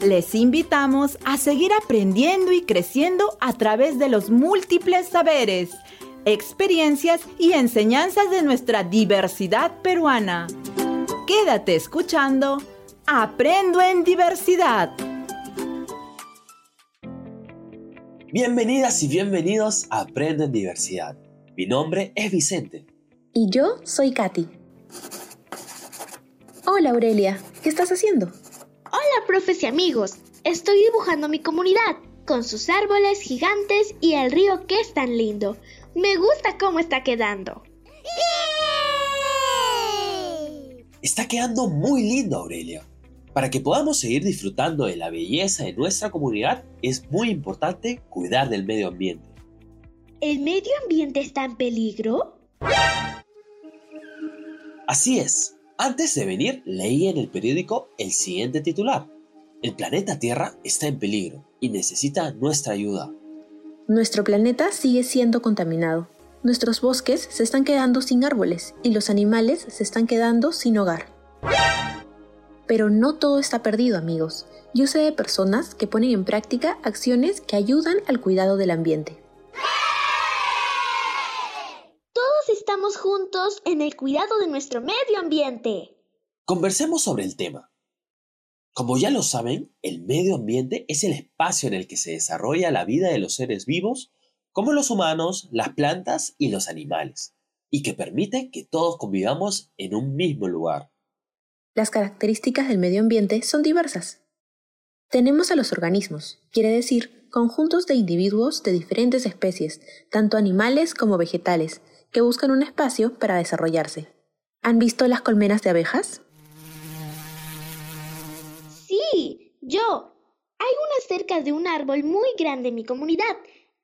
Les invitamos a seguir aprendiendo y creciendo a través de los múltiples saberes, experiencias y enseñanzas de nuestra diversidad peruana. Quédate escuchando Aprendo en Diversidad. Bienvenidas y bienvenidos a Aprendo en Diversidad. Mi nombre es Vicente. Y yo soy Katy. Hola Aurelia, ¿qué estás haciendo? Hola profes y amigos, estoy dibujando mi comunidad, con sus árboles gigantes y el río que es tan lindo. Me gusta cómo está quedando. Está quedando muy lindo, Aurelia. Para que podamos seguir disfrutando de la belleza de nuestra comunidad, es muy importante cuidar del medio ambiente. ¿El medio ambiente está en peligro? Así es. Antes de venir, leí en el periódico el siguiente titular. El planeta Tierra está en peligro y necesita nuestra ayuda. Nuestro planeta sigue siendo contaminado. Nuestros bosques se están quedando sin árboles y los animales se están quedando sin hogar. Pero no todo está perdido, amigos. Yo sé de personas que ponen en práctica acciones que ayudan al cuidado del ambiente. Juntos en el cuidado de nuestro medio ambiente. Conversemos sobre el tema. Como ya lo saben, el medio ambiente es el espacio en el que se desarrolla la vida de los seres vivos, como los humanos, las plantas y los animales, y que permite que todos convivamos en un mismo lugar. Las características del medio ambiente son diversas. Tenemos a los organismos, quiere decir, conjuntos de individuos de diferentes especies, tanto animales como vegetales, que buscan un espacio para desarrollarse. ¿Han visto las colmenas de abejas? Sí, yo. Hay una cerca de un árbol muy grande en mi comunidad.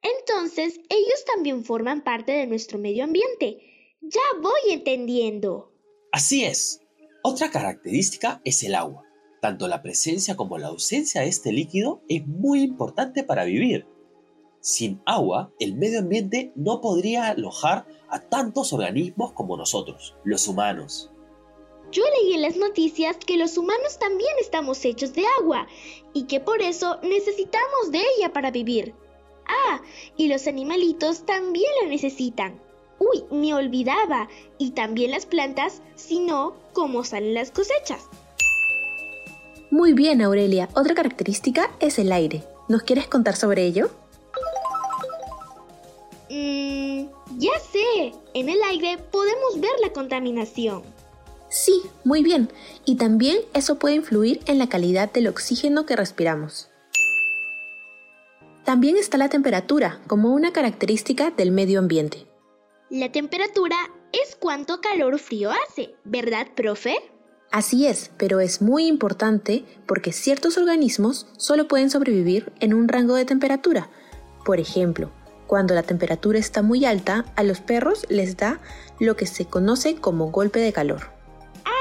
Entonces, ellos también forman parte de nuestro medio ambiente. Ya voy entendiendo. Así es. Otra característica es el agua. Tanto la presencia como la ausencia de este líquido es muy importante para vivir. Sin agua, el medio ambiente no podría alojar a tantos organismos como nosotros, los humanos. Yo leí en las noticias que los humanos también estamos hechos de agua y que por eso necesitamos de ella para vivir. Ah, y los animalitos también la necesitan. Uy, me olvidaba. Y también las plantas, si no, ¿cómo salen las cosechas? Muy bien, Aurelia. Otra característica es el aire. ¿Nos quieres contar sobre ello? Mmm, ya sé, en el aire podemos ver la contaminación. Sí, muy bien. Y también eso puede influir en la calidad del oxígeno que respiramos. También está la temperatura como una característica del medio ambiente. La temperatura es cuánto calor o frío hace, ¿verdad, profe? Así es, pero es muy importante porque ciertos organismos solo pueden sobrevivir en un rango de temperatura. Por ejemplo, cuando la temperatura está muy alta, a los perros les da lo que se conoce como golpe de calor.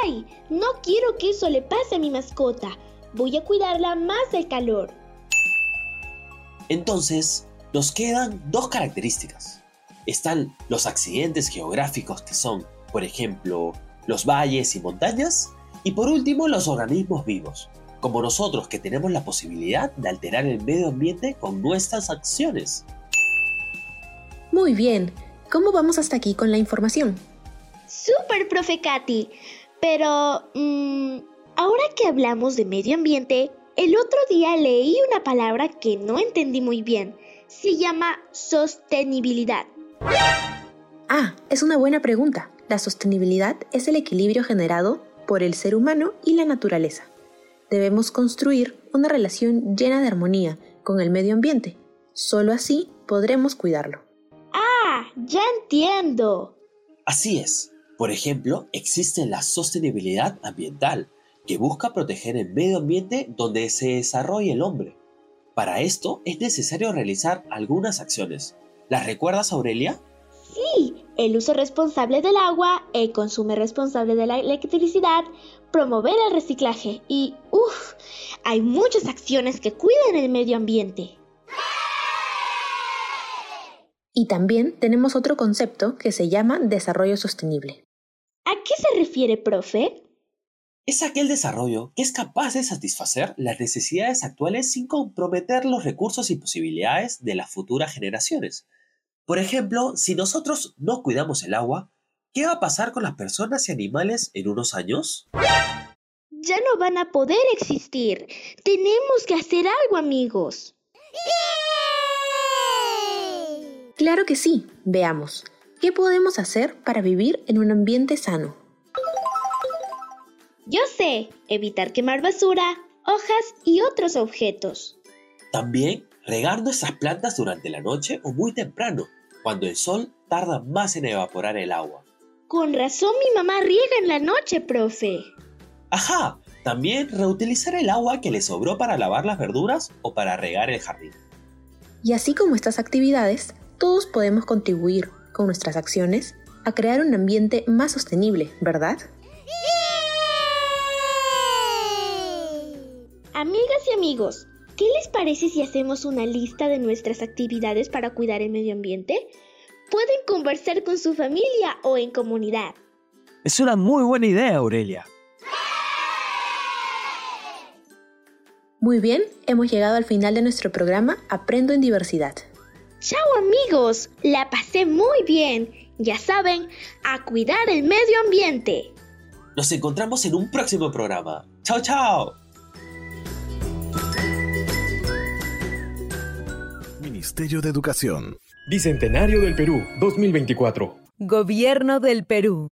¡Ay! No quiero que eso le pase a mi mascota. Voy a cuidarla más del calor. Entonces, nos quedan dos características. Están los accidentes geográficos que son, por ejemplo, los valles y montañas. Y por último, los organismos vivos, como nosotros que tenemos la posibilidad de alterar el medio ambiente con nuestras acciones. Muy bien. ¿Cómo vamos hasta aquí con la información? Súper, profe Katy. Pero, mm, ahora que hablamos de medio ambiente, el otro día leí una palabra que no entendí muy bien. Se llama sostenibilidad. Ah, es una buena pregunta. La sostenibilidad es el equilibrio generado por el ser humano y la naturaleza. Debemos construir una relación llena de armonía con el medio ambiente. Solo así podremos cuidarlo ya entiendo. Así es. Por ejemplo, existe la sostenibilidad ambiental, que busca proteger el medio ambiente donde se desarrolla el hombre. Para esto es necesario realizar algunas acciones. ¿Las recuerdas, Aurelia? Sí, el uso responsable del agua, el consumo responsable de la electricidad, promover el reciclaje y, uff, hay muchas acciones que cuidan el medio ambiente. Y también tenemos otro concepto que se llama desarrollo sostenible. ¿A qué se refiere, profe? es aquel desarrollo que es capaz de satisfacer las necesidades actuales sin comprometer los recursos y posibilidades de las futuras generaciones. Por ejemplo, si nosotros no cuidamos el agua, ¿qué va a pasar con las personas y animales en unos años? Ya no van a poder existir. Tenemos que hacer algo, amigos. Claro que sí. Veamos. ¿Qué podemos hacer para vivir en un ambiente sano? Yo sé, evitar quemar basura, hojas y otros objetos. También regar nuestras plantas durante la noche o muy temprano, cuando el sol tarda más en evaporar el agua. Con razón mi mamá riega en la noche, profe. Ajá, también reutilizar el agua que le sobró para lavar las verduras o para regar el jardín. Y así como estas actividades, todos podemos contribuir con nuestras acciones a crear un ambiente más sostenible, ¿verdad? Amigas y amigos, ¿qué les parece si hacemos una lista de nuestras actividades para cuidar el medio ambiente? Pueden conversar con su familia o en comunidad. Es una muy buena idea, Aurelia. Muy bien, hemos llegado al final de nuestro programa Aprendo en Diversidad. Chao amigos, la pasé muy bien. Ya saben, a cuidar el medio ambiente. Nos encontramos en un próximo programa. Chao, chao. Ministerio de Educación. Bicentenario del Perú 2024. Gobierno del Perú.